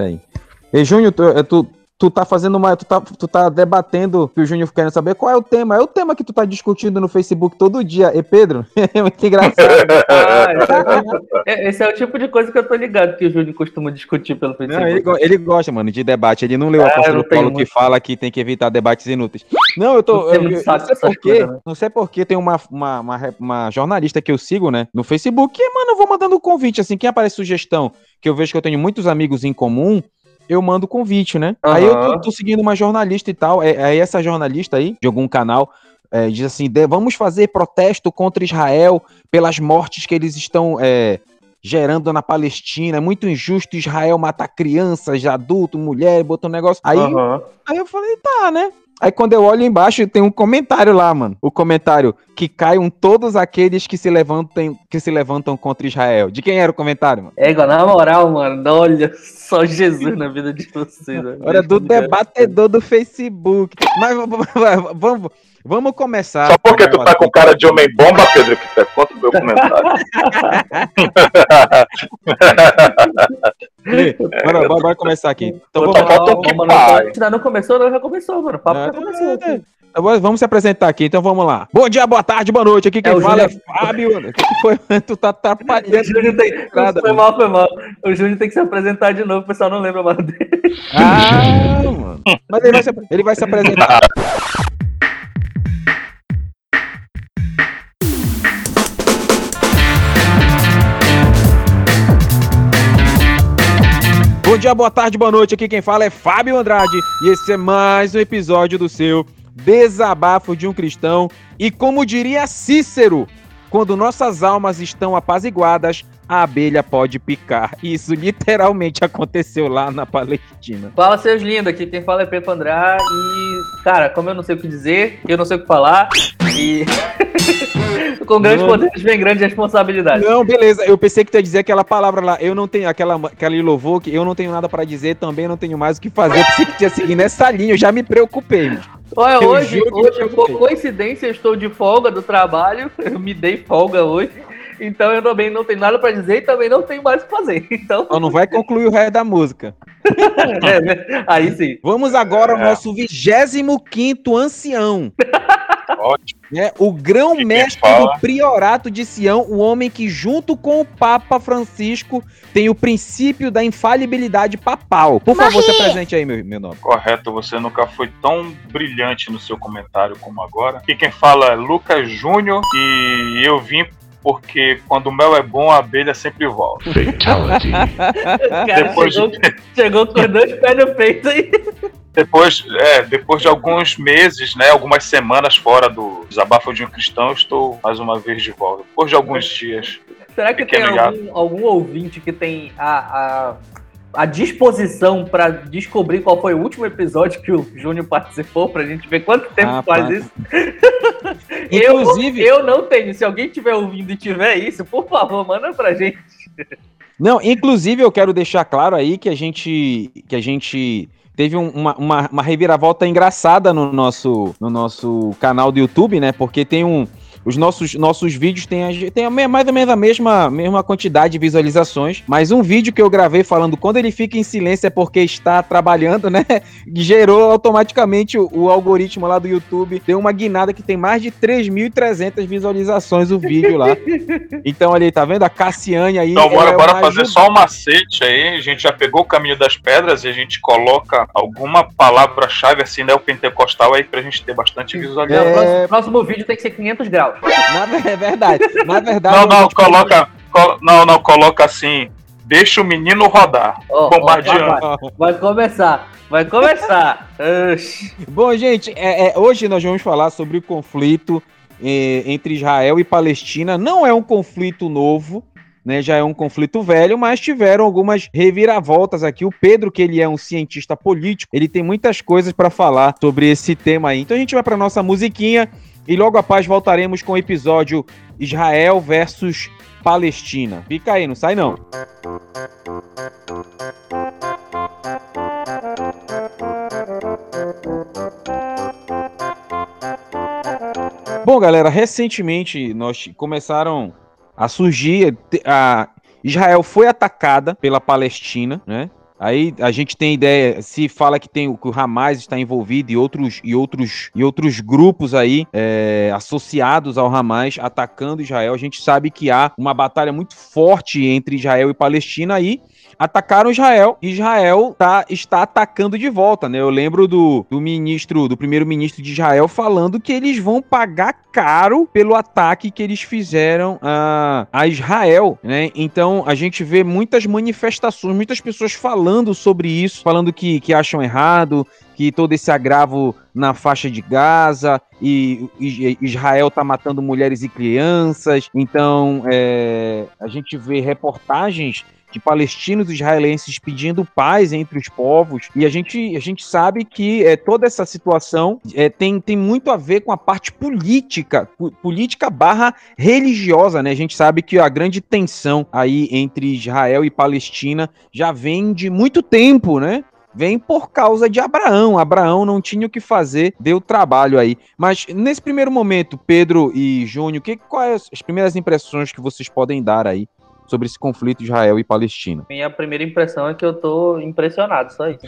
Peraí. E Júnior, tu, é, tu, tu tá fazendo uma. Tu tá, tu tá debatendo que o Júnior querendo saber qual é o tema. É o tema que tu tá discutindo no Facebook todo dia. E Pedro? É muito engraçado. ah, é, esse é o tipo de coisa que eu tô ligado que o Júnior costuma discutir pelo Facebook. Não, ele, ele, gosta, mano, de debate. Ele não leu a ah, parte do Paulo que fala que tem que evitar debates inúteis. Não, eu tô. Eu, eu, eu, não sei porquê. Né? Não sei porquê tem uma, uma, uma, uma, jornalista que eu sigo, né? No Facebook. E, mano, eu vou mandando um convite, assim. Quem aparece sugestão, que eu vejo que eu tenho muitos amigos em comum eu mando convite, né? Uhum. Aí eu tô, tô, seguindo uma jornalista e tal. É, aí essa jornalista aí, de algum canal, é, diz assim: vamos fazer protesto contra Israel pelas mortes que eles estão é, gerando na Palestina. É muito injusto Israel matar crianças, adultos, mulher, botou um negócio. Aí, uhum. aí eu falei, tá, né? Aí quando eu olho embaixo, tem um comentário lá, mano. O comentário que caiam todos aqueles que se levantam, que se levantam contra Israel. De quem era o comentário, mano? É, na moral, mano, olha, só Jesus na vida de vocês. Olha, do debatedor do Facebook. Mas vamos, vamos começar. Só porque tu tá com cara de homem bomba, Pedro, que tá contra o meu comentário. bora, bora, bora, começar aqui. Então vamos lá. Não, não, não começou, não, já começou, mano. O papo já começou aqui. Então, vamos se apresentar aqui, então vamos lá. Bom dia, boa tarde, boa noite. Aqui quem é, fala Júnior... é Fábio. O que, foi? Tu tá atrapalhando. O tem... Nada, foi mal, foi mal. O Júnior tem que se apresentar de novo, o pessoal não lembra mais dele. Ah, mano. Mas ele vai se, ele vai se apresentar. Bom dia, boa tarde, boa noite. Aqui quem fala é Fábio Andrade e esse é mais um episódio do seu Desabafo de um Cristão. E como diria Cícero, quando nossas almas estão apaziguadas, a abelha pode picar. Isso literalmente aconteceu lá na Palestina. Fala, seus lindos, aqui quem fala é Pepe André e, cara, como eu não sei o que dizer, eu não sei o que falar, e com grandes não. poderes vem grande responsabilidade. Não, beleza, eu pensei que tu ia dizer aquela palavra lá, eu não tenho, aquela, aquela louvor que eu não tenho nada para dizer, também não tenho mais o que fazer, pensei que tinha seguir nessa linha, eu já me preocupei. Olha, eu hoje, hoje por coincidência, eu estou de folga do trabalho. Eu me dei folga hoje. Então eu também não tenho nada para dizer e também não tenho mais o que fazer. Então... Só não vai concluir o resto da música. é, né? Aí sim. Vamos agora ao é. nosso 25 ancião. Ótimo. É, o grão-mestre do priorato de Sião, o homem que, junto com o Papa Francisco, tem o princípio da infalibilidade papal. Por favor, se apresente aí, meu, meu nome. Correto, você nunca foi tão brilhante no seu comentário como agora. Aqui quem fala é Lucas Júnior e eu vim porque quando o mel é bom, a abelha sempre volta. Fatality. depois chegou, de... chegou com dois pés no peito aí. Depois, é, depois de alguns meses, né, algumas semanas fora do desabafo de um cristão, estou mais uma vez de volta. Depois de alguns dias. Será que tem algum, algum, ouvinte que tem a, a a disposição para descobrir qual foi o último episódio que o Júnior participou, pra gente ver quanto tempo ah, faz isso. Inclusive. Eu, eu não tenho. Se alguém estiver ouvindo e tiver isso, por favor, manda pra gente. Não, inclusive eu quero deixar claro aí que a gente. Que a gente teve uma, uma, uma reviravolta engraçada no nosso, no nosso canal do YouTube, né? Porque tem um os nossos, nossos vídeos têm, têm mais ou menos a mesma, mesma quantidade de visualizações, mas um vídeo que eu gravei falando quando ele fica em silêncio é porque está trabalhando, né? Gerou automaticamente o, o algoritmo lá do YouTube. Tem uma guinada que tem mais de 3.300 visualizações o vídeo lá. Então ali, tá vendo? A Cassiane aí. Então bora, é bora fazer só um macete aí. A gente já pegou o caminho das pedras e a gente coloca alguma palavra-chave assim, né? O pentecostal aí pra gente ter bastante visualização. É... O próximo vídeo tem que ser 500 graus. Na, é verdade. Na verdade. Não, não, coloca. Col, não, não, coloca assim. Deixa o menino rodar. Oh, bombardeando. Oh, vai, vai, começar. Vai começar. Bom, gente, é, é, hoje nós vamos falar sobre o conflito é, entre Israel e Palestina. Não é um conflito novo, né, já é um conflito velho, mas tiveram algumas reviravoltas aqui. O Pedro, que ele é um cientista político, ele tem muitas coisas para falar sobre esse tema aí. Então a gente vai para nossa musiquinha e logo após voltaremos com o episódio Israel versus Palestina. Fica aí, não sai não. Bom, galera, recentemente nós começaram a surgir a Israel foi atacada pela Palestina, né? Aí a gente tem ideia, se fala que tem que o Hamas está envolvido e outros e outros e outros grupos aí é, associados ao Hamas atacando Israel, a gente sabe que há uma batalha muito forte entre Israel e Palestina aí atacaram Israel Israel tá, está atacando de volta, né? Eu lembro do, do ministro, do primeiro-ministro de Israel falando que eles vão pagar caro pelo ataque que eles fizeram a, a Israel, né? Então a gente vê muitas manifestações, muitas pessoas falando sobre isso, falando que, que acham errado, que todo esse agravo na faixa de Gaza e, e Israel está matando mulheres e crianças. Então é, a gente vê reportagens de palestinos e israelenses pedindo paz entre os povos. E a gente, a gente sabe que é, toda essa situação é, tem, tem muito a ver com a parte política, política barra religiosa, né? A gente sabe que a grande tensão aí entre Israel e Palestina já vem de muito tempo, né? vem por causa de Abraão. Abraão não tinha o que fazer, deu trabalho aí. Mas nesse primeiro momento, Pedro e Júnior, que, quais as primeiras impressões que vocês podem dar aí sobre esse conflito Israel e Palestina. Minha primeira impressão é que eu tô impressionado, só isso.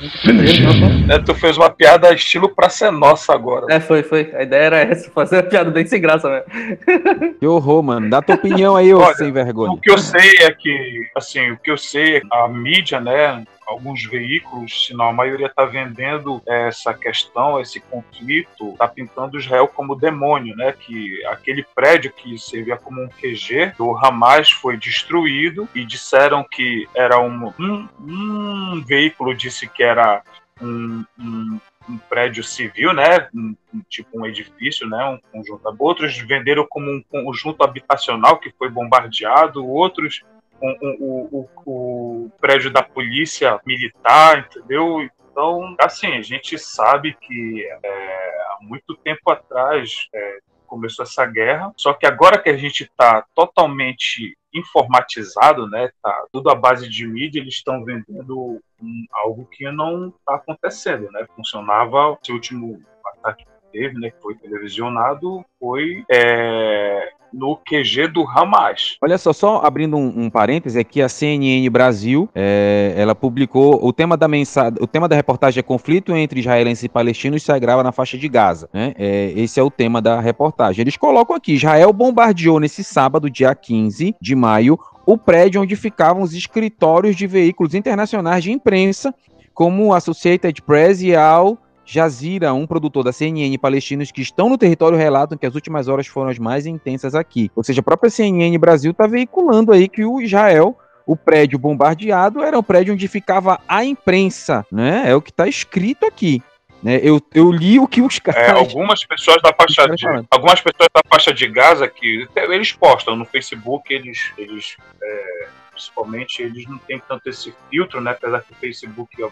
é, tu fez uma piada estilo pra ser nossa agora. É, foi, foi. A ideia era essa, fazer uma piada bem sem graça mesmo. Que horror, mano. Dá tua opinião aí, ô sem vergonha. O que eu sei é que, assim, o que eu sei é que a mídia, né, alguns veículos, se não a maioria está vendendo essa questão, esse conflito, está pintando Israel como demônio, né? Que aquele prédio que servia como um QG do Hamas foi destruído e disseram que era um, um, um veículo disse que era um, um, um prédio civil, né? Um, tipo um edifício, né? Um conjunto. Outros venderam como um conjunto habitacional que foi bombardeado. Outros o, o, o, prédio da polícia militar, entendeu? Então, assim, a gente sabe que é, há muito tempo atrás é, começou essa guerra, só que agora que a gente está totalmente informatizado, né, tá tudo à base de mídia, eles estão vendendo um, algo que não está acontecendo, né? Funcionava esse último ataque teve, né, que foi televisionado, foi é, no QG do Hamas. Olha só, só abrindo um, um parêntese aqui, a CNN Brasil, é, ela publicou o tema da mensagem, o tema da reportagem é conflito entre israelenses e palestinos se agrava na faixa de Gaza, né? É, esse é o tema da reportagem. Eles colocam aqui, Israel bombardeou nesse sábado, dia 15 de maio, o prédio onde ficavam os escritórios de veículos internacionais de imprensa, como Associated Press e Al Jazira, um produtor da CNN palestinos que estão no território, relatam que as últimas horas foram as mais intensas aqui. Ou seja, a própria CNN Brasil está veiculando aí que o Israel o prédio bombardeado era o prédio onde ficava a imprensa, né? É o que está escrito aqui. Né? Eu, eu li o que os caras. É, algumas pessoas da faixa de, algumas pessoas da faixa de Gaza que eles postam no Facebook, eles, eles é, principalmente eles não têm tanto esse filtro, né? Apesar que o Facebook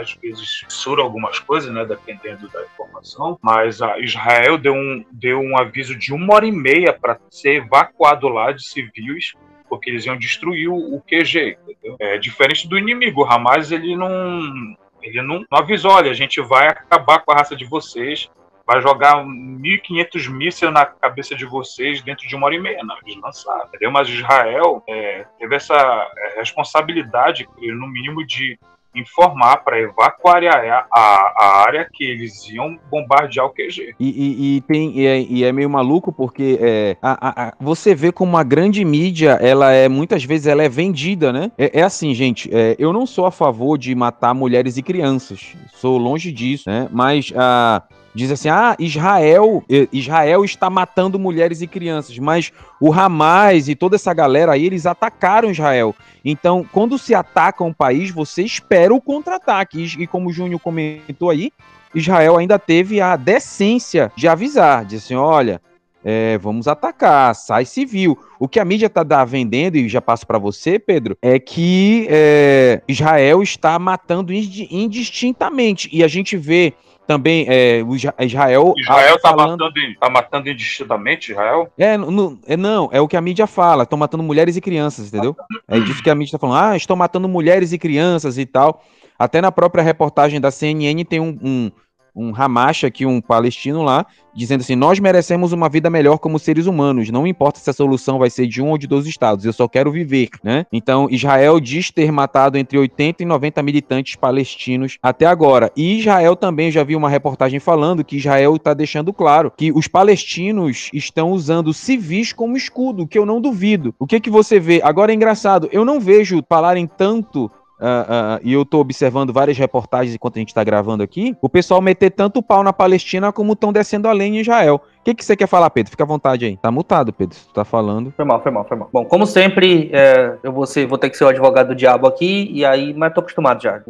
às vezes censura algumas coisas, né, dependendo da informação, mas a Israel deu um, deu um aviso de uma hora e meia para ser evacuado lá de civis, porque eles iam destruir o, QG, entendeu? É diferente do inimigo, o Hamas ele não ele não, não avisou, olha, a gente vai acabar com a raça de vocês, vai jogar 1.500 mísseis na cabeça de vocês dentro de uma hora e meia. Não, eles lançaram, entendeu? Mas Israel é, teve essa é, responsabilidade, no mínimo, de informar para evacuar a, a, a, área que eles iam bombardear o QG. E, e, e tem, e é, e, é, meio maluco porque é, a, você vê como a grande mídia, ela é muitas vezes ela é vendida, né? É, é assim, gente, é, eu não sou a favor de matar mulheres e crianças, sou longe disso, né? Mas a diz assim: ah, Israel, Israel está matando mulheres e crianças, mas o Hamas e toda essa galera aí, eles atacaram Israel. Então, quando se ataca um país, você espera o contra-ataque. E, como o Júnior comentou aí, Israel ainda teve a decência de avisar, de assim, olha, é, vamos atacar, sai civil. O que a mídia está vendendo, e já passo para você, Pedro, é que é, Israel está matando indistintamente. E a gente vê também é, o Israel. Israel está falando... matando, tá matando indistintamente Israel? É, no, é, não, é o que a mídia fala. Estão matando mulheres e crianças, entendeu? É disso que a mídia está falando. Ah, estão matando mulheres e crianças e tal. Até na própria reportagem da CNN tem um, um, um Hamash aqui, um palestino lá, dizendo assim: Nós merecemos uma vida melhor como seres humanos. Não importa se a solução vai ser de um ou de dois estados, eu só quero viver, né? Então, Israel diz ter matado entre 80 e 90 militantes palestinos até agora. E Israel também, já vi uma reportagem falando que Israel está deixando claro que os palestinos estão usando civis como escudo, que eu não duvido. O que que você vê? Agora é engraçado, eu não vejo falarem tanto Uh, uh, e eu tô observando várias reportagens enquanto a gente tá gravando aqui, o pessoal meter tanto pau na Palestina como estão descendo além em Israel. O que, que você quer falar, Pedro? Fica à vontade aí. Tá mutado, Pedro. Tu tá falando. Foi mal, foi mal, foi mal. Bom, como sempre, é, eu vou, ser, vou ter que ser o advogado do diabo aqui, e aí, mas tô acostumado já.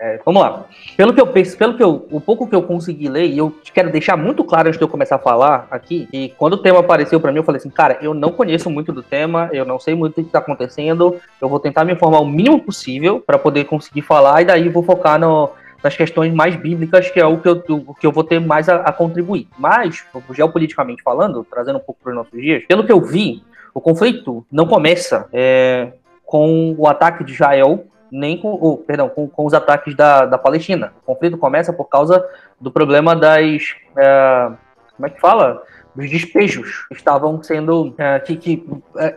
É, vamos lá. Pelo que eu penso, pelo que eu, o pouco que eu consegui ler, e eu quero deixar muito claro antes de eu começar a falar aqui, e quando o tema apareceu para mim, eu falei assim, cara, eu não conheço muito do tema, eu não sei muito o que está acontecendo, eu vou tentar me informar o mínimo possível para poder conseguir falar, e daí vou focar no, nas questões mais bíblicas, que é o que eu, o que eu vou ter mais a, a contribuir. Mas, geopoliticamente falando, trazendo um pouco para os nossos dias, pelo que eu vi, o conflito não começa é, com o ataque de Israel nem com, oh, perdão, com, com, os ataques da, da Palestina. O conflito começa por causa do problema das. É, como é que fala? Dos despejos que estavam sendo. É, que, que é,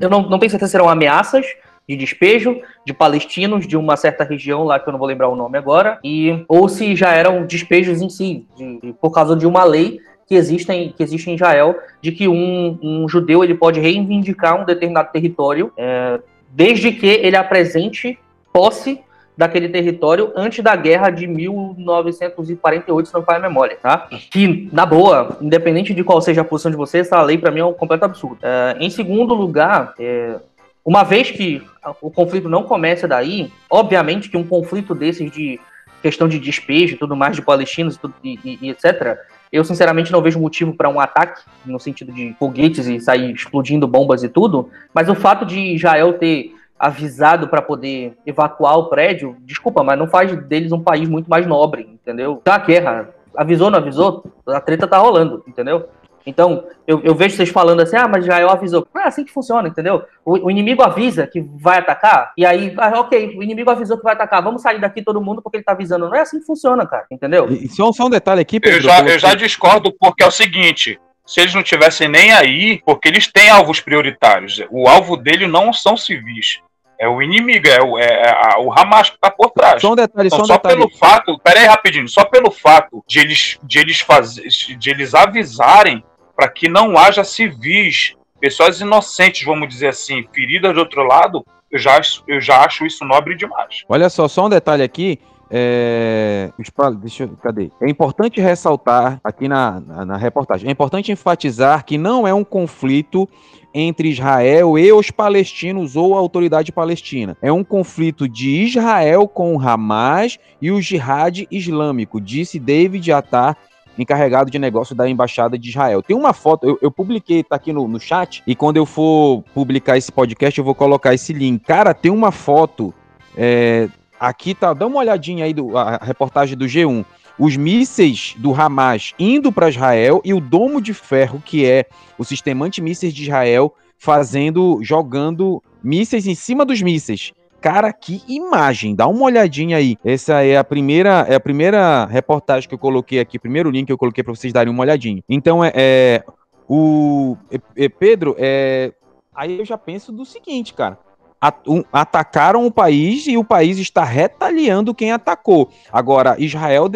eu não, não tenho certeza se eram ameaças de despejo de palestinos de uma certa região lá que eu não vou lembrar o nome agora, e ou se já eram despejos em si, de, de, por causa de uma lei que existe em, que existe em Israel, de que um, um judeu ele pode reivindicar um determinado território, é, desde que ele apresente posse daquele território antes da guerra de 1948, se não falha a memória, tá? Que, na boa, independente de qual seja a posição de vocês, essa lei para mim é um completo absurdo. É, em segundo lugar, é, uma vez que o conflito não começa daí, obviamente que um conflito desses de questão de despejo e tudo mais de palestinos e, e, e etc., eu sinceramente não vejo motivo para um ataque, no sentido de foguetes e sair explodindo bombas e tudo, mas o fato de Israel ter avisado para poder evacuar o prédio, desculpa, mas não faz deles um país muito mais nobre, entendeu? Tá guerra, avisou, não avisou, a treta tá rolando, entendeu? Então, eu, eu vejo vocês falando assim, ah, mas Israel avisou. Não é assim que funciona, entendeu? O, o, inimigo avisa que vai atacar, e aí, ah, ok, o inimigo avisou que vai atacar, vamos sair daqui todo mundo porque ele tá avisando. Não é assim que funciona, cara, entendeu? E só, só um detalhe aqui, Pedro, Eu já, eu já discordo porque é o seguinte, se eles não tivessem nem aí, porque eles têm alvos prioritários. O alvo dele não são civis. É o inimigo, é o, é, é o Hamas que está por trás. Só um detalhe, então, só, um só detalhe. pelo fato, pera aí rapidinho, só pelo fato de eles, de eles, fazer, de eles avisarem para que não haja civis, pessoas inocentes, vamos dizer assim, feridas do outro lado, eu já, eu já acho isso nobre demais. Olha só, só um detalhe aqui. É... Deixa. Cadê? É importante ressaltar aqui na, na, na, reportagem, é importante enfatizar que não é um conflito entre Israel e os palestinos ou a autoridade palestina. É um conflito de Israel com o Hamas e o Jihad Islâmico, disse David Attar, encarregado de negócio da Embaixada de Israel. Tem uma foto, eu, eu publiquei, tá aqui no, no chat, e quando eu for publicar esse podcast, eu vou colocar esse link. Cara, tem uma foto. É, aqui tá, dá uma olhadinha aí do a reportagem do G1 os mísseis do Hamas indo para Israel e o domo de ferro, que é o sistema antimísseis de Israel, fazendo, jogando mísseis em cima dos mísseis. Cara, que imagem! Dá uma olhadinha aí. Essa é a primeira, é a primeira reportagem que eu coloquei aqui, primeiro link que eu coloquei para vocês darem uma olhadinha. Então é, é o é, Pedro, é, aí eu já penso do seguinte, cara atacaram o país e o país está retaliando quem atacou. Agora, Israel,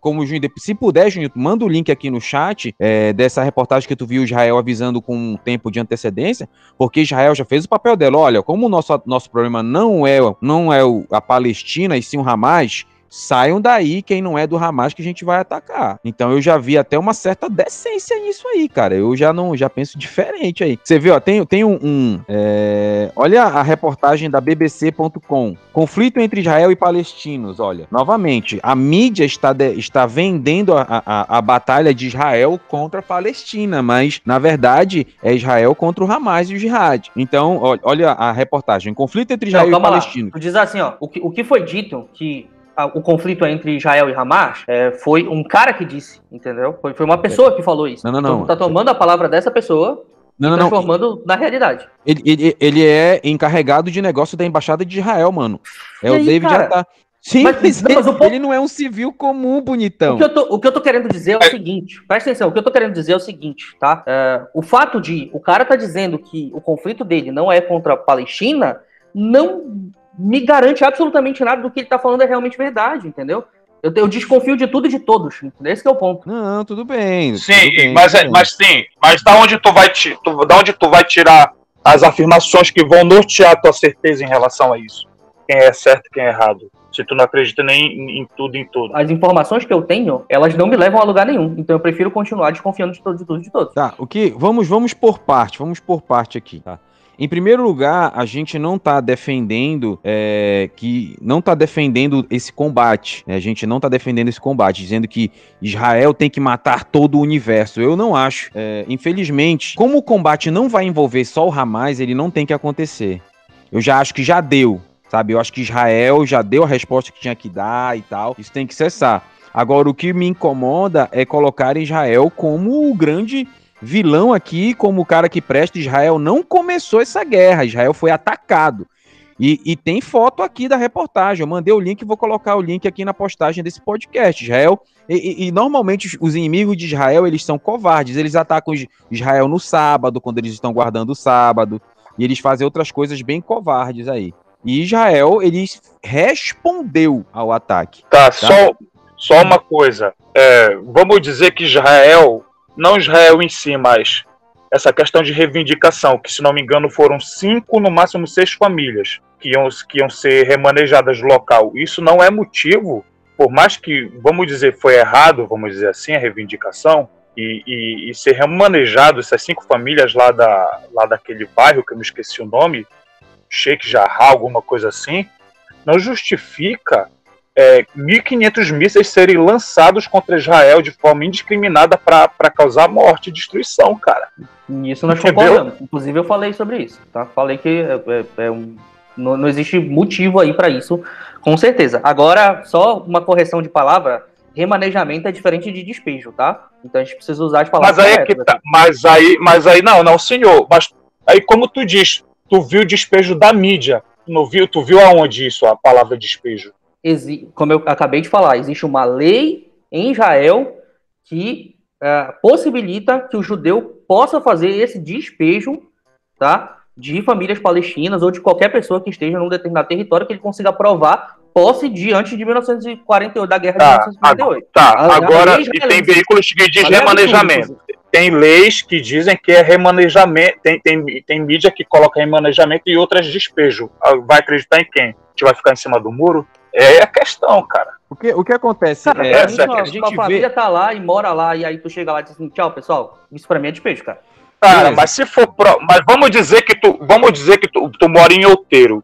como o Júnior, se puder, Júnior, manda o link aqui no chat é, dessa reportagem que tu viu Israel avisando com um tempo de antecedência, porque Israel já fez o papel dela. Olha, como o nosso, nosso problema não é, não é a Palestina e sim o Hamas, saiam daí quem não é do Hamas que a gente vai atacar. Então eu já vi até uma certa decência nisso aí, cara. Eu já não já penso diferente aí. Você viu, ó, tem, tem um. um é... Olha a reportagem da BBC.com. Conflito entre Israel e palestinos. Olha, novamente, a mídia está, de, está vendendo a, a, a batalha de Israel contra a Palestina, mas na verdade é Israel contra o Hamas e o Jihad. Então, olha a reportagem. Conflito entre Israel não, e palestinos. Tu diz assim, ó, o que, o que foi dito que o conflito entre Israel e Hamas é, foi um cara que disse, entendeu? Foi, foi uma pessoa que falou isso. Não, não, não. Então, tá tomando a palavra dessa pessoa não, não, transformando não. na realidade. Ele, ele, ele, é encarregado de negócio da embaixada de Israel, mano. É e o aí, David cara? Sim, mas, mas, ele, mas ele, não é um civil comum, bonitão. O que, eu tô, o que eu tô querendo dizer é o seguinte, presta atenção, o que eu tô querendo dizer é o seguinte, tá? É, o fato de o cara tá dizendo que o conflito dele não é contra a Palestina, não me garante absolutamente nada do que ele tá falando é realmente verdade, entendeu? Eu, eu desconfio de tudo e de todos. Esse é o ponto. Não, tudo bem. Sim, tudo bem, mas, é, mas sim, mas da onde tu vai tu, da onde tu vai tirar as afirmações que vão nortear a tua certeza em relação a isso? Quem é certo e quem é errado? Se tu não acredita nem em, em tudo em tudo. As informações que eu tenho, elas não me levam a lugar nenhum. Então eu prefiro continuar desconfiando de tudo, de tudo, de todos. Tá, o que? Vamos, vamos por parte, vamos por parte aqui, tá? Em primeiro lugar, a gente não está defendendo é, que não está defendendo esse combate. Né? A gente não está defendendo esse combate, dizendo que Israel tem que matar todo o universo. Eu não acho. É, infelizmente, como o combate não vai envolver só o Hamas, ele não tem que acontecer. Eu já acho que já deu, sabe? Eu acho que Israel já deu a resposta que tinha que dar e tal. Isso tem que cessar. Agora, o que me incomoda é colocar Israel como o grande vilão aqui, como o cara que presta, Israel não começou essa guerra, Israel foi atacado. E, e, tem foto aqui da reportagem. Eu mandei o link, vou colocar o link aqui na postagem desse podcast. Israel e, e, normalmente os inimigos de Israel eles são covardes. Eles atacam Israel no sábado, quando eles estão guardando o sábado, e eles fazem outras coisas bem covardes aí. E Israel ele respondeu ao ataque. Tá, tá? Só, só uma coisa. É, vamos dizer que Israel não Israel em si, mas essa questão de reivindicação, que se não me engano foram cinco, no máximo seis famílias que iam, que iam ser remanejadas do local. Isso não é motivo, por mais que, vamos dizer, foi errado, vamos dizer assim, a reivindicação, e, e, e ser remanejado essas cinco famílias lá, da, lá daquele bairro, que eu me esqueci o nome, Sheikh Jarrah, alguma coisa assim, não justifica é, 1.500 mísseis serem lançados contra Israel de forma indiscriminada para causar morte e destruição, cara. Isso nós Entendeu? concordamos. Inclusive eu falei sobre isso, tá? Falei que é, é, é um, não, não, existe motivo aí para isso, com certeza. Agora, só uma correção de palavra, remanejamento é diferente de despejo, tá? Então a gente precisa usar as palavras Mas aí é que tá. Mas aí, mas aí não, não, senhor. Mas aí como tu diz, tu viu o despejo da mídia. Tu não viu, tu viu aonde isso, a palavra despejo? Como eu acabei de falar, existe uma lei em Israel que é, possibilita que o judeu possa fazer esse despejo tá, de famílias palestinas ou de qualquer pessoa que esteja num determinado território que ele consiga provar posse diante de 1948, da guerra tá, de 1948. Tá, a, agora e tem veículos que dizem remanejamento. Tem leis que dizem que é remanejamento, tem, tem, tem mídia que coloca remanejamento e outras despejo. Ah, vai acreditar em quem? A gente vai ficar em cima do muro? É a questão, cara. O que, o que acontece? Cara, é, é, essa, a, gente a família vê... tá lá e mora lá, e aí tu chega lá e diz assim, tchau, pessoal. Isso pra mim é despejo, cara. Cara, Beleza. mas se for pro... Mas vamos dizer que tu. Vamos dizer que tu, tu mora em outeiro.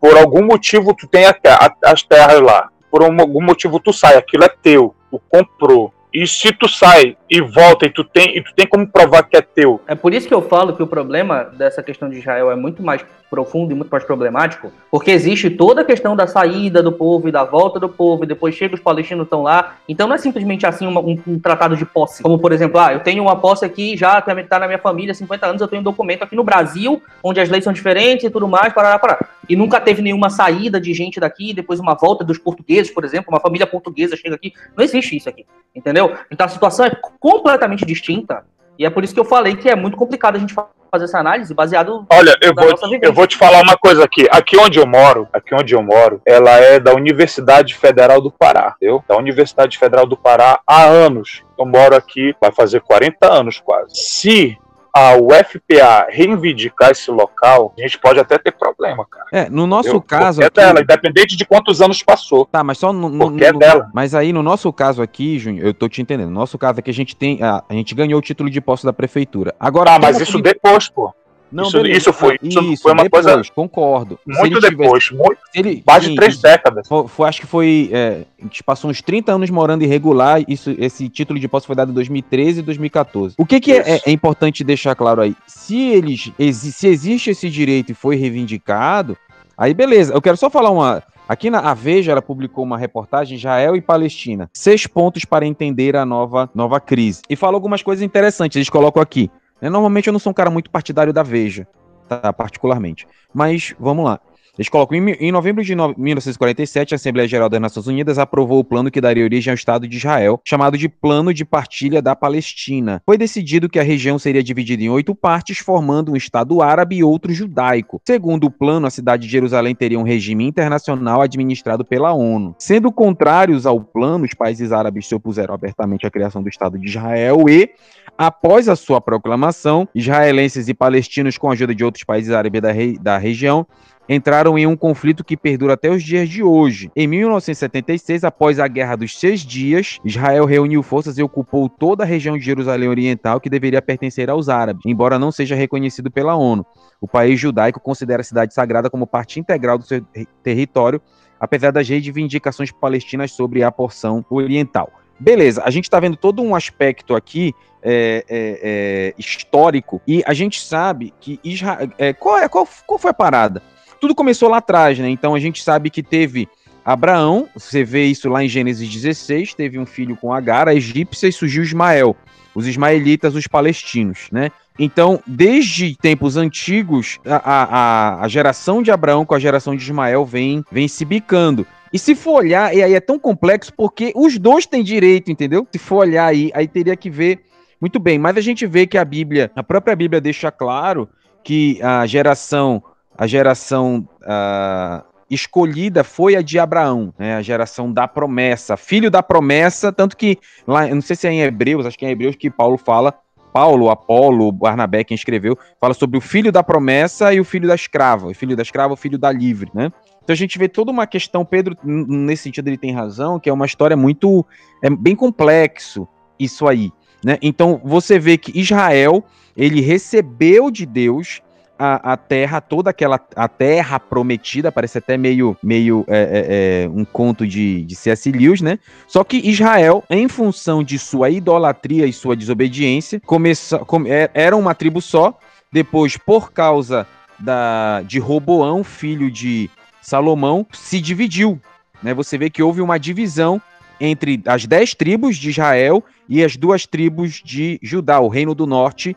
Por algum motivo tu tem a, a, as terras lá. Por um, algum motivo tu sai, aquilo é teu. Tu comprou. E se tu sai e volta e tu tem, e tu tem como provar que é teu. É por isso que eu falo que o problema dessa questão de Israel é muito mais profundo e muito mais problemático, porque existe toda a questão da saída do povo e da volta do povo, e depois chega os palestinos estão lá. Então não é simplesmente assim uma, um, um, tratado de posse. Como, por exemplo, ah, eu tenho uma posse aqui, já está na minha família, 50 anos, eu tenho um documento aqui no Brasil, onde as leis são diferentes e tudo mais, parará, parará. E nunca teve nenhuma saída de gente daqui, depois uma volta dos portugueses, por exemplo, uma família portuguesa chega aqui. Não existe isso aqui, entendeu? Então a situação é completamente distinta, e é por isso que eu falei que é muito complicado a gente fazer essa análise baseado Olha, eu vou, eu vou te falar uma coisa aqui. Aqui onde eu moro, aqui onde eu moro, ela é da Universidade Federal do Pará, entendeu? Da Universidade Federal do Pará há anos. Eu moro aqui, vai fazer 40 anos quase. Se a UFPA reivindicar esse local, a gente pode até ter problema, cara. É, no nosso Entendeu? caso. Porque é dela, independente de quantos anos passou. Tá, mas só no. no Porque é dela. Mas aí, no nosso caso aqui, Júnior, eu tô te entendendo. No nosso caso aqui, a gente tem. A, a gente ganhou o título de posse da prefeitura. Agora. Ah, mas isso depois, pô. Não, isso, isso foi, isso, isso foi uma depois, coisa. Concordo. Muito depois, tivesse, muito, ele, mais de três décadas. Foi, foi, acho que foi. É, a gente passou uns 30 anos morando irregular. Isso, esse título de posse foi dado em 2013 e 2014. O que, que é, é, importante deixar claro aí? Se eles. Se existe esse direito e foi reivindicado, aí beleza. Eu quero só falar uma. Aqui na a Veja, ela publicou uma reportagem Israel e Palestina. Seis pontos para entender a nova, nova crise. E falou algumas coisas interessantes. Eles colocam aqui. Né? Normalmente eu não sou um cara muito partidário da Veja, tá? particularmente. Mas vamos lá. Eles colocam, em, em novembro de no, 1947, a Assembleia Geral das Nações Unidas aprovou o plano que daria origem ao Estado de Israel, chamado de Plano de Partilha da Palestina. Foi decidido que a região seria dividida em oito partes, formando um Estado árabe e outro judaico. Segundo o plano, a cidade de Jerusalém teria um regime internacional administrado pela ONU. Sendo contrários ao plano, os países árabes se opuseram abertamente à criação do Estado de Israel e, após a sua proclamação, israelenses e palestinos, com a ajuda de outros países árabes da, re da região, entraram em um conflito que perdura até os dias de hoje. Em 1976, após a Guerra dos Seis Dias, Israel reuniu forças e ocupou toda a região de Jerusalém Oriental que deveria pertencer aos árabes, embora não seja reconhecido pela ONU. O país judaico considera a cidade sagrada como parte integral do seu território, apesar das reivindicações palestinas sobre a porção oriental. Beleza, a gente está vendo todo um aspecto aqui é, é, é, histórico e a gente sabe que Israel. É, qual, é, qual, qual foi a parada? Tudo começou lá atrás, né? Então a gente sabe que teve Abraão, você vê isso lá em Gênesis 16, teve um filho com Agar, a egípcia, e surgiu Ismael, os ismaelitas, os palestinos, né? Então, desde tempos antigos, a, a, a geração de Abraão com a geração de Ismael vem, vem se bicando. E se for olhar, e aí é tão complexo porque os dois têm direito, entendeu? Se for olhar aí, aí teria que ver muito bem. Mas a gente vê que a Bíblia, a própria Bíblia deixa claro que a geração a geração uh, escolhida foi a de Abraão, né, a geração da promessa, filho da promessa, tanto que lá, não sei se é em Hebreus, acho que é em Hebreus que Paulo fala, Paulo, Apolo, Barnabé, quem escreveu, fala sobre o filho da promessa e o filho da escrava, o filho da escrava, o filho da livre, né? Então a gente vê toda uma questão, Pedro, nesse sentido ele tem razão, que é uma história muito, é bem complexo isso aí, né? Então você vê que Israel, ele recebeu de Deus a, a, terra, toda aquela a terra prometida, parece até meio, meio é, é, é, um conto de, de C.S. Lewis, né? Só que Israel, em função de sua idolatria e sua desobediência, começou, come, é, era uma tribo só. Depois, por causa da, de Roboão, filho de Salomão, se dividiu. Né? Você vê que houve uma divisão entre as dez tribos de Israel e as duas tribos de Judá, o reino do norte e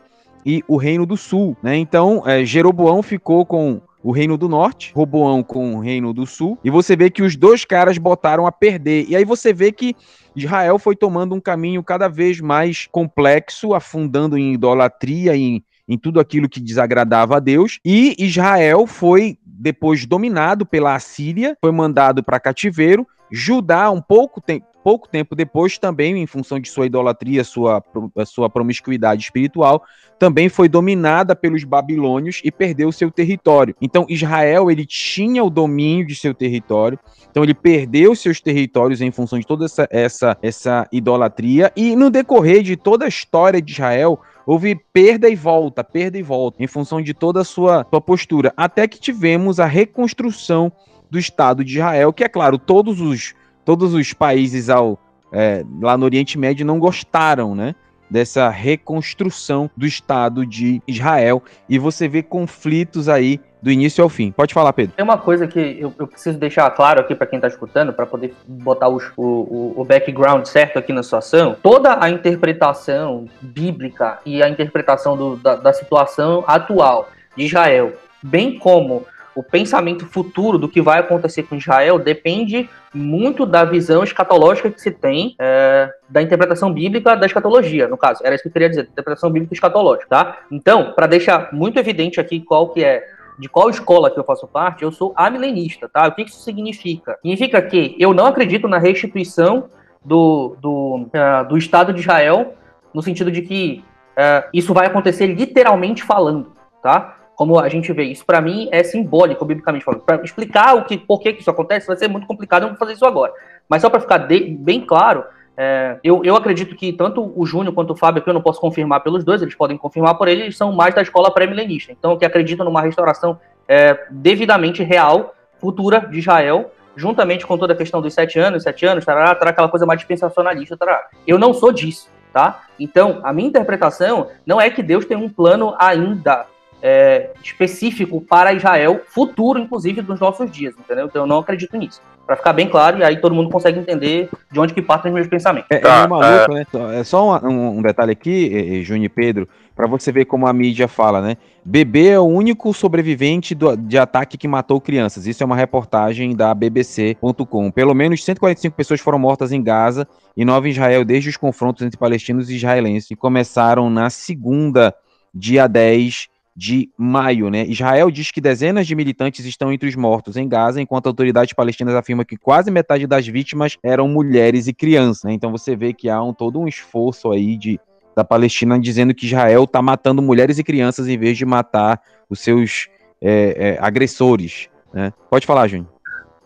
o Reino do Sul, né? Então, é, Jeroboão ficou com o Reino do Norte, Roboão com o Reino do Sul, e você vê que os dois caras botaram a perder. E aí você vê que Israel foi tomando um caminho cada vez mais complexo, afundando em idolatria, em, em tudo aquilo que desagradava a Deus, e Israel foi depois dominado pela Assíria, foi mandado para cativeiro. Judá, um pouco tempo, pouco tempo depois, também em função de sua idolatria, sua, sua promiscuidade espiritual, também foi dominada pelos babilônios e perdeu seu território. Então, Israel ele tinha o domínio de seu território, então ele perdeu seus territórios em função de toda essa, essa, essa idolatria, e no decorrer de toda a história de Israel, houve perda e volta, perda e volta, em função de toda a sua, sua postura, até que tivemos a reconstrução do Estado de Israel, que é claro, todos os todos os países ao, é, lá no Oriente Médio não gostaram, né? Dessa reconstrução do Estado de Israel. E você vê conflitos aí do início ao fim. Pode falar, Pedro. Tem uma coisa que eu, eu preciso deixar claro aqui para quem está escutando, para poder botar o, o, o, background certo aqui na situação. Toda a interpretação bíblica e a interpretação do, da, da situação atual de Israel, bem como o pensamento futuro do que vai acontecer com Israel depende muito da visão escatológica que se tem é, da interpretação bíblica da escatologia, no caso. Era isso que eu queria dizer, interpretação bíblica escatológica, tá? Então, para deixar muito evidente aqui qual que é de qual escola que eu faço parte, eu sou amilenista, tá? O que isso significa? Significa que eu não acredito na restituição do, do, uh, do Estado de Israel, no sentido de que uh, isso vai acontecer literalmente falando, tá? Como a gente vê. Isso para mim é simbólico, biblicamente falando. Para explicar o que, por que, isso acontece, vai ser muito complicado, eu não vou fazer isso agora. Mas só para ficar de, bem claro, é, eu, eu acredito que tanto o Júnior quanto o Fábio, que eu não posso confirmar pelos dois, eles podem confirmar por eles, eles são mais da escola pré-milenista. Então, que acreditam numa restauração é, devidamente real, futura de Israel, juntamente com toda a questão dos sete anos, sete anos, tarará, tarará, aquela coisa mais dispensacionalista. Tarará. Eu não sou disso, tá? Então, a minha interpretação não é que Deus tem um plano ainda é, específico para Israel, futuro, inclusive, dos nossos dias, entendeu? Então eu não acredito nisso. Para ficar bem claro, e aí todo mundo consegue entender de onde que partem os meus pensamentos. É, é tá, é maluco, né? É só um, um detalhe aqui, Júnior e Pedro, para você ver como a mídia fala, né? Bebê é o único sobrevivente do, de ataque que matou crianças. Isso é uma reportagem da BBC.com. Pelo menos 145 pessoas foram mortas em Gaza e nove em Israel desde os confrontos entre palestinos e israelenses, que começaram na segunda, dia 10 de maio, né? Israel diz que dezenas de militantes estão entre os mortos em Gaza, enquanto autoridades palestinas afirmam que quase metade das vítimas eram mulheres e crianças. Né? Então você vê que há um, todo um esforço aí de, da Palestina dizendo que Israel está matando mulheres e crianças em vez de matar os seus é, é, agressores. Né? Pode falar, Júnior.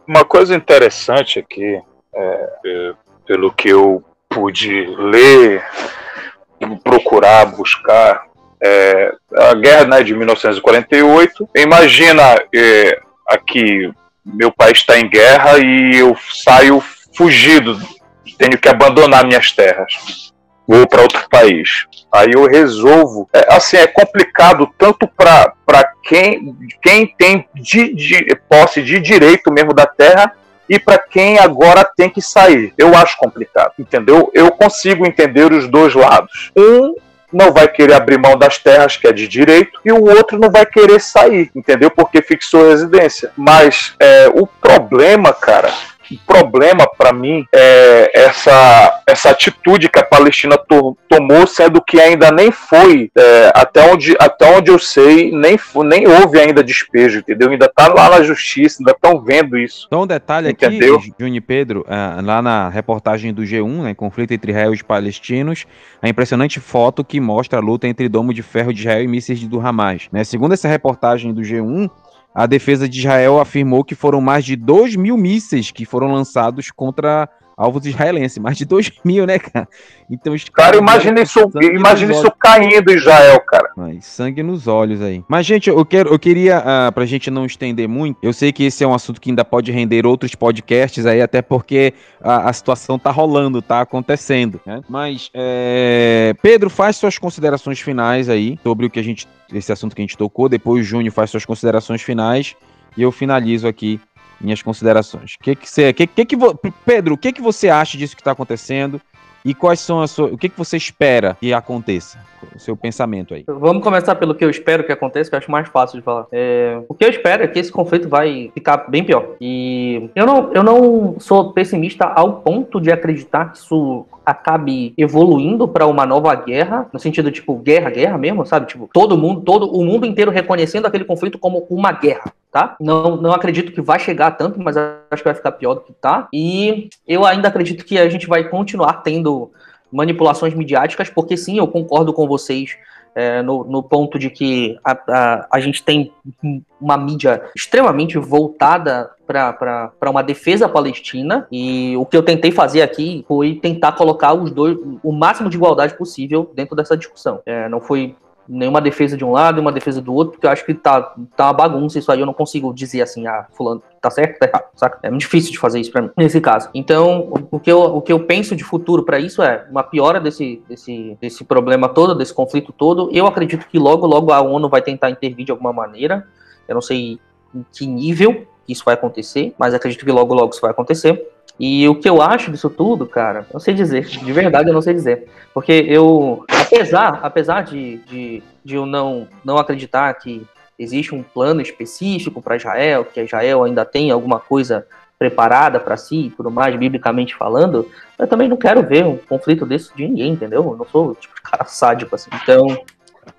Uma coisa interessante aqui, é, é pelo que eu pude ler, procurar, buscar, é, a guerra né, de 1948. Imagina é, aqui, meu país está em guerra e eu saio fugido, tenho que abandonar minhas terras, vou para outro país. Aí eu resolvo. É, assim, é complicado tanto para quem, quem tem de, de, posse de direito mesmo da terra e para quem agora tem que sair. Eu acho complicado, entendeu? Eu consigo entender os dois lados. Um não vai querer abrir mão das terras que é de direito e o outro não vai querer sair, entendeu? Porque fixou residência. Mas é, o problema, cara, problema para mim é essa, essa atitude que a Palestina to, tomou, sendo que ainda nem foi, é, até, onde, até onde eu sei, nem, nem houve ainda despejo, entendeu? Ainda tá lá na justiça, ainda estão vendo isso. Então, um detalhe entendeu? aqui, Juni Pedro, uh, lá na reportagem do G1, né, conflito entre Israel e palestinos, a impressionante foto que mostra a luta entre domo de ferro de Israel e mísseis do Hamas. Né? Segundo essa reportagem do G1, a defesa de Israel afirmou que foram mais de 2 mil mísseis que foram lançados contra alvos israelenses. Mais de 2 mil, né, cara? Então, cara, imagina isso, imagina isso caindo em Israel, cara. Mas sangue nos olhos aí. Mas, gente, eu, quero, eu queria, uh, pra gente não estender muito, eu sei que esse é um assunto que ainda pode render outros podcasts aí, até porque a, a situação tá rolando, tá acontecendo, né? Mas, é... Pedro, faz suas considerações finais aí sobre o que a gente, esse assunto que a gente tocou. Depois o Júnior faz suas considerações finais e eu finalizo aqui minhas considerações. Que que você, que, que que Pedro, o que que você acha disso que está acontecendo? E quais são as suas, o que que você espera que aconteça? O seu pensamento aí. Vamos começar pelo que eu espero que aconteça, que eu acho mais fácil de falar. É, o que eu espero é que esse conflito vai ficar bem pior. E eu não, eu não sou pessimista ao ponto de acreditar que isso acabe evoluindo para uma nova guerra, no sentido tipo guerra, guerra mesmo, sabe? Tipo, todo mundo, todo o mundo inteiro reconhecendo aquele conflito como uma guerra, tá? Não, não acredito que vai chegar tanto, mas acho que vai ficar pior do que tá. E eu ainda acredito que a gente vai continuar tendo manipulações midiáticas, porque sim, eu concordo com vocês é, no, no, ponto de que a, a, a, gente tem uma mídia extremamente voltada para uma defesa palestina e o que eu tentei fazer aqui foi tentar colocar os dois o máximo de igualdade possível dentro dessa discussão. É, não foi nenhuma defesa de um lado e uma defesa do outro, porque eu acho que tá, tá uma bagunça isso aí, eu não consigo dizer assim, ah, fulano tá certo, tá errado, saca? É muito difícil de fazer isso para mim, nesse caso. Então, o que eu, o que eu penso de futuro para isso é uma piora desse, desse, desse problema todo, desse conflito todo. Eu acredito que logo, logo a ONU vai tentar intervir de alguma maneira, eu não sei em que nível isso vai acontecer, mas acredito que logo, logo isso vai acontecer. E o que eu acho disso tudo, cara, não sei dizer. De verdade, eu não sei dizer. Porque eu, apesar, apesar de, de, de eu não, não acreditar que existe um plano específico para Israel, que Israel ainda tem alguma coisa preparada para si e tudo mais, biblicamente falando, eu também não quero ver um conflito desse de ninguém, entendeu? Eu não sou tipo cara sádico assim. Então,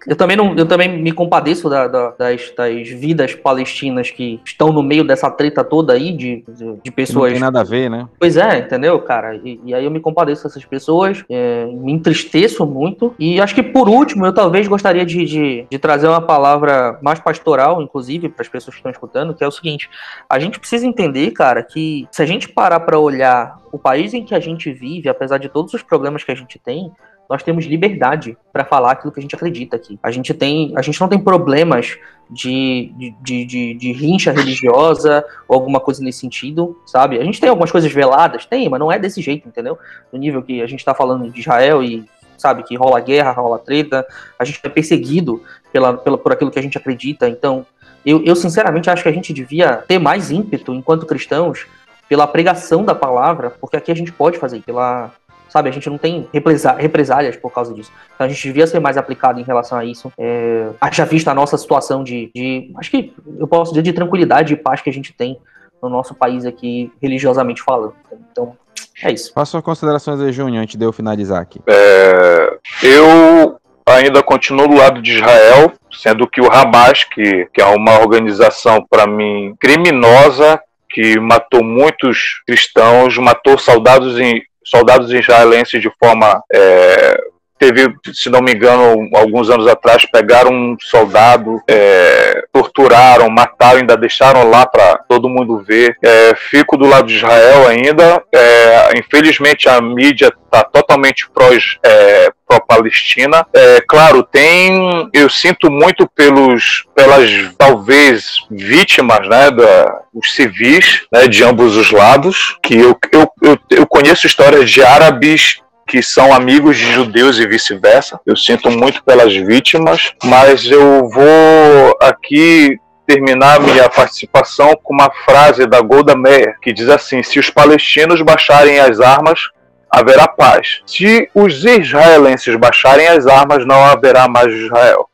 eu também, não, eu também me compadeço da, da, das, das, vidas palestinas que estão no meio dessa treta toda aí de, de, de pessoas. não tem nada a ver, né? Pois é, entendeu, cara? E, e aí eu me compadeço dessas pessoas, é, me entristeço muito. E acho que por último, eu talvez gostaria de, de, de trazer uma palavra mais pastoral, inclusive, para as pessoas que estão escutando, que é o seguinte: a gente precisa entender, cara, que se a gente parar para olhar o país em que a gente vive, apesar de todos os problemas que a gente tem, nós temos liberdade para falar aquilo que a gente acredita aqui. A gente tem, a gente não tem problemas de, de, de, de, rincha religiosa ou alguma coisa nesse sentido, sabe? A gente tem algumas coisas veladas, tem, mas não é desse jeito, entendeu? No nível que a gente está falando de Israel e sabe, que rola guerra, rola treta, a gente é perseguido pela, pela, por aquilo que a gente acredita. Então, eu, eu sinceramente acho que a gente devia ter mais ímpeto enquanto cristãos pela pregação da palavra, porque aqui a gente pode fazer, pela, sabe? A gente não tem represálias por causa disso. Então a gente devia ser mais aplicado em relação a isso. É, haja vista a nossa situação de, de, acho que eu posso dizer, de tranquilidade e paz que a gente tem no nosso país aqui, religiosamente falando. Então, é isso. Faça suas considerações aí, Júnior, antes de eu finalizar aqui. É, eu ainda continuo do lado de Israel, sendo que o Hamas, que, que é uma organização, para mim, criminosa, que matou muitos cristãos, matou soldados em, soldados israelenses de forma. É, teve, se não me engano, alguns anos atrás, pegaram um soldado, é, torturaram, mataram, ainda deixaram lá para todo mundo ver. É, fico do lado de Israel ainda. É, infelizmente, a mídia está totalmente pró, é, pró-Palestina. É, claro, tem. Eu sinto muito pelos, pelas talvez vítimas, né, da, os civis, né, de ambos os lados. Que eu, eu, eu, eu conheço histórias de árabes que são amigos de judeus e vice-versa. Eu sinto muito pelas vítimas, mas eu vou aqui terminar minha participação com uma frase da Golda Meir, que diz assim: Se os palestinos baixarem as armas, haverá paz. Se os israelenses baixarem as armas, não haverá mais Israel.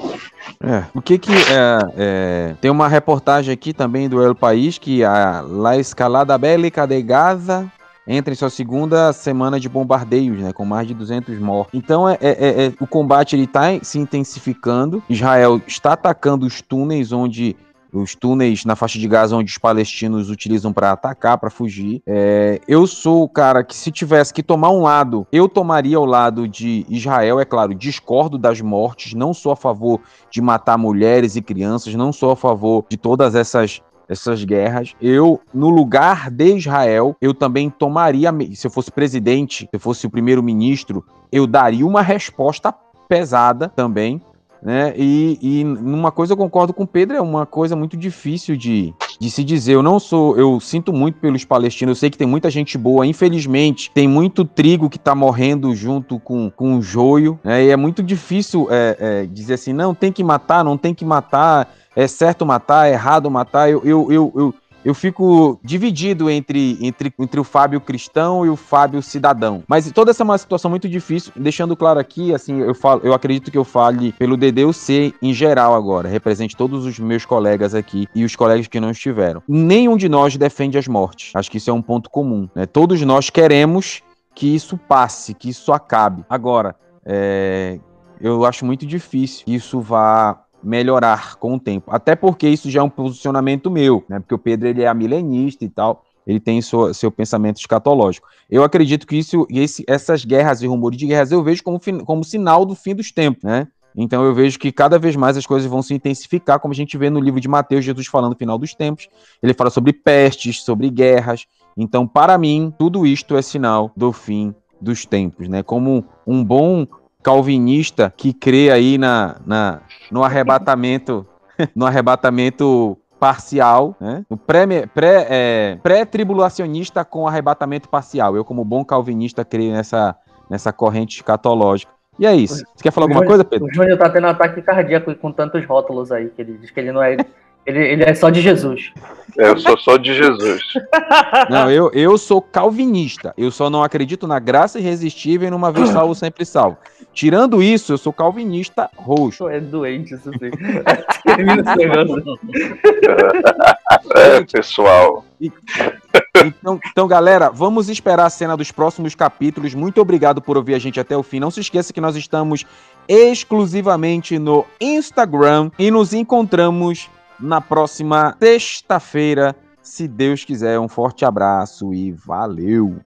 É, o que que é, é, tem uma reportagem aqui também do El País que a La Escalada Bélica de Gaza entra em sua segunda semana de bombardeios, né, com mais de 200 mortos. Então é, é, é, é o combate ele está se intensificando. Israel está atacando os túneis onde os túneis na faixa de Gaza onde os palestinos utilizam para atacar, para fugir. É, eu sou o cara que, se tivesse que tomar um lado, eu tomaria o lado de Israel, é claro, discordo das mortes, não sou a favor de matar mulheres e crianças, não sou a favor de todas essas essas guerras. Eu, no lugar de Israel, eu também tomaria, se eu fosse presidente, se eu fosse o primeiro-ministro, eu daria uma resposta pesada também, né? E, e numa coisa eu concordo com o Pedro, é uma coisa muito difícil de, de se dizer. Eu não sou, eu sinto muito pelos palestinos, eu sei que tem muita gente boa, infelizmente, tem muito trigo que tá morrendo junto com, com o joio, né? E é muito difícil é, é, dizer assim, não, tem que matar, não tem que matar é certo matar, é errado matar. Eu, eu, eu, eu, eu fico dividido entre, entre, entre o Fábio cristão e o Fábio cidadão. Mas toda essa é uma situação muito difícil. Deixando claro aqui, assim, eu, falo, eu acredito que eu fale pelo DDUC em geral agora. Represente todos os meus colegas aqui e os colegas que não estiveram. Nenhum de nós defende as mortes. Acho que isso é um ponto comum. Né? Todos nós queremos que isso passe, que isso acabe. Agora, é, eu acho muito difícil que isso vá melhorar com o tempo. Até porque isso já é um posicionamento meu, né? Porque o Pedro ele é milenista e tal, ele tem seu, seu pensamento escatológico. Eu acredito que isso, esse, essas guerras e rumores de guerras eu vejo como, como sinal do fim dos tempos, né? Então eu vejo que cada vez mais as coisas vão se intensificar, como a gente vê no livro de Mateus, Jesus falando no final dos tempos. Ele fala sobre pestes, sobre guerras. Então, para mim, tudo isto é sinal do fim dos tempos, né? Como um bom calvinista que crê aí na, na, no arrebatamento, no arrebatamento parcial, né? O pré, pré, é, pré-tribulacionista com arrebatamento parcial. Eu, como bom calvinista, creio nessa, nessa corrente escatológica. E é isso. Você quer falar alguma Júnior, coisa, Pedro? O Júnior tá tendo um ataque cardíaco com tantos rótulos aí, que ele diz que ele não é ele, ele é só de Jesus. É, eu sou só de Jesus. Não, eu, eu sou calvinista. Eu só não acredito na graça irresistível e numa vez salvo, sempre salvo. Tirando isso, eu sou calvinista roxo. É doente isso sim. Termina É, pessoal. Então, então, galera, vamos esperar a cena dos próximos capítulos. Muito obrigado por ouvir a gente até o fim. Não se esqueça que nós estamos exclusivamente no Instagram e nos encontramos na próxima sexta-feira, se Deus quiser. Um forte abraço e valeu!